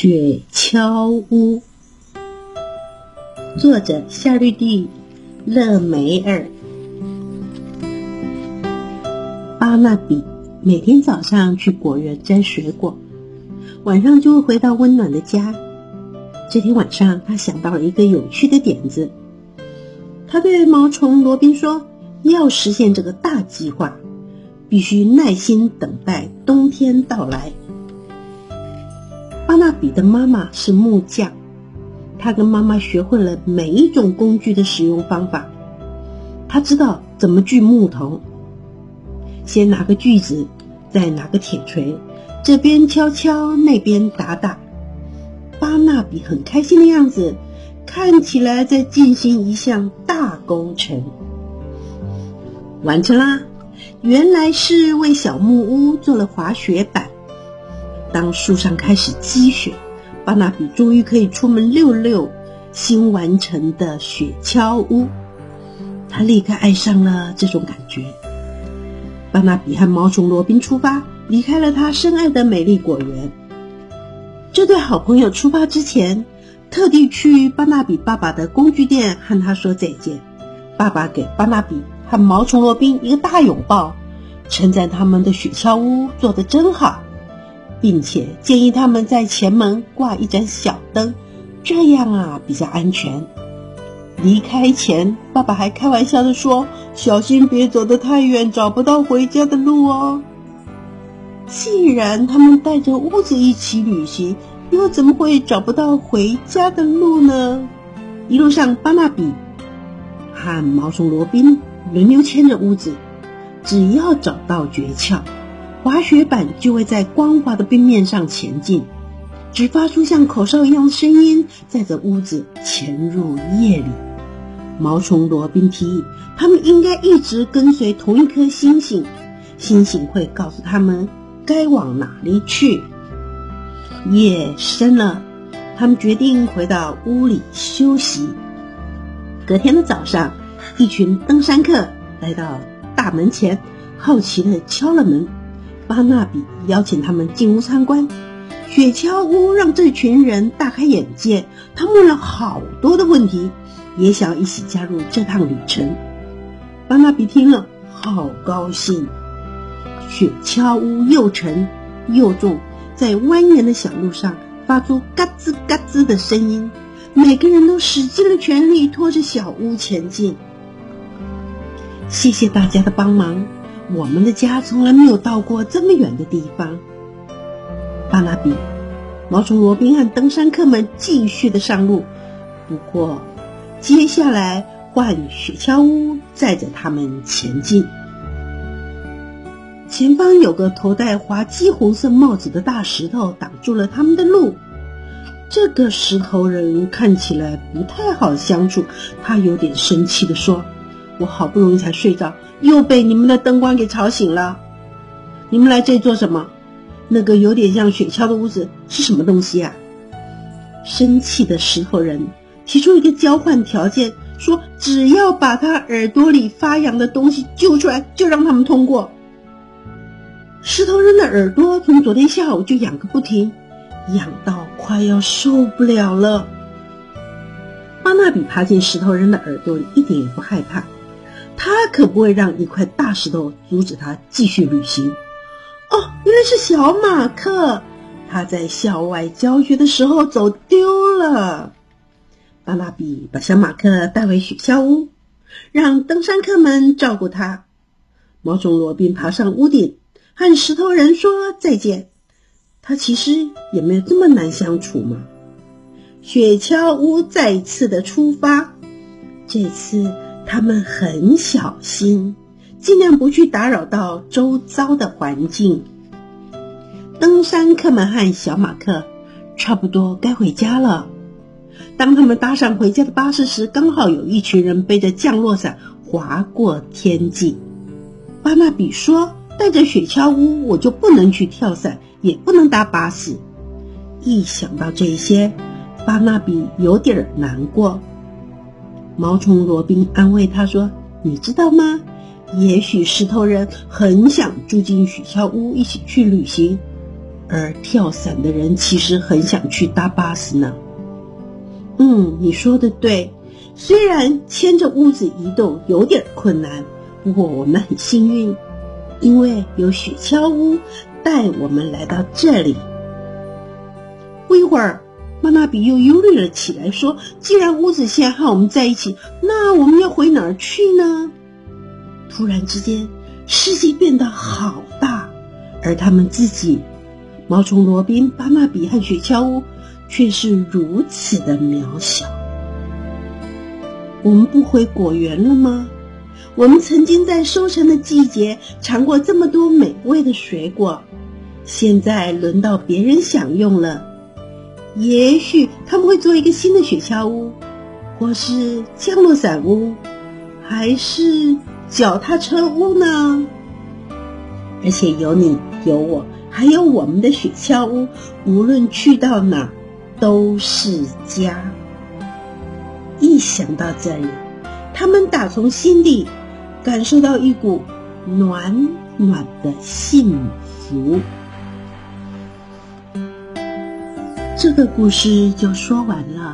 雪橇屋，作者夏绿蒂·勒梅尔。巴纳比每天早上去果园摘水果，晚上就会回到温暖的家。这天晚上，他想到了一个有趣的点子。他对毛虫罗宾说：“要实现这个大计划，必须耐心等待冬天到来。”巴纳比的妈妈是木匠，他跟妈妈学会了每一种工具的使用方法。他知道怎么锯木头，先拿个锯子，再拿个铁锤，这边敲敲，那边打打。巴纳比很开心的样子，看起来在进行一项大工程。完成啦！原来是为小木屋做了滑雪板。当树上开始积雪，巴纳比终于可以出门溜溜新完成的雪橇屋。他立刻爱上了这种感觉。巴纳比和毛虫罗宾出发，离开了他深爱的美丽果园。这对好朋友出发之前，特地去巴纳比爸爸的工具店和他说再见。爸爸给巴纳比和毛虫罗宾一个大拥抱，称赞他们的雪橇屋做得真好。并且建议他们在前门挂一盏小灯，这样啊比较安全。离开前，爸爸还开玩笑的说：“小心别走得太远，找不到回家的路哦。”既然他们带着屋子一起旅行，又怎么会找不到回家的路呢？一路上，巴纳比和毛虫罗宾轮流牵着屋子，只要找到诀窍。滑雪板就会在光滑的冰面上前进，只发出像口哨一样的声音，载着屋子潜入夜里。毛虫罗宾提议，他们应该一直跟随同一颗星星，星星会告诉他们该往哪里去。夜深了，他们决定回到屋里休息。隔天的早上，一群登山客来到大门前，好奇的敲了门。巴纳比邀请他们进屋参观，雪橇屋让这群人大开眼界。他问了好多的问题，也想一起加入这趟旅程。巴纳比听了，好高兴。雪橇屋又沉又重，在蜿蜒的小路上发出嘎吱嘎吱的声音。每个人都使尽了全力拖着小屋前进。谢谢大家的帮忙。我们的家从来没有到过这么远的地方。巴拉比、毛虫罗宾和登山客们继续的上路，不过接下来换雪橇屋载着他们前进。前方有个头戴滑稽红色帽子的大石头挡住了他们的路。这个石头人看起来不太好相处，他有点生气的说。我好不容易才睡着，又被你们的灯光给吵醒了。你们来这里做什么？那个有点像雪橇的屋子是什么东西呀？生气的石头人提出一个交换条件，说只要把他耳朵里发痒的东西揪出来，就让他们通过。石头人的耳朵从昨天下午就痒个不停，痒到快要受不了了。巴纳比爬进石头人的耳朵里，一点也不害怕。他可不会让一块大石头阻止他继续旅行。哦，原来是小马克，他在校外教学的时候走丢了。巴纳比把小马克带回雪橇屋，让登山客们照顾他。毛虫罗宾爬上屋顶，和石头人说再见。他其实也没有这么难相处嘛。雪橇屋再次的出发，这次。他们很小心，尽量不去打扰到周遭的环境。登山客们和小马克差不多该回家了。当他们搭上回家的巴士时，刚好有一群人背着降落伞划过天际。巴纳比说：“带着雪橇屋，我就不能去跳伞，也不能搭巴士。”一想到这些，巴纳比有点难过。毛虫罗宾安慰他说：“你知道吗？也许石头人很想住进雪橇屋，一起去旅行。而跳伞的人其实很想去搭巴士呢。嗯，你说的对。虽然牵着屋子移动有点困难，不过我们很幸运，因为有雪橇屋带我们来到这里。不一会儿，妈妈比又忧虑了起来，说：“既然屋子现在和我们在一起，那我们要回哪儿去呢？”突然之间，世界变得好大，而他们自己——毛虫罗宾、巴马比和雪橇屋，却是如此的渺小。我们不回果园了吗？我们曾经在收成的季节尝过这么多美味的水果，现在轮到别人享用了。也许他们会做一个新的雪橇屋，或是降落伞屋，还是脚踏车屋呢？而且有你有我，还有我们的雪橇屋，无论去到哪都是家。一想到这里，他们打从心底感受到一股暖暖的幸福。这个故事就说完了。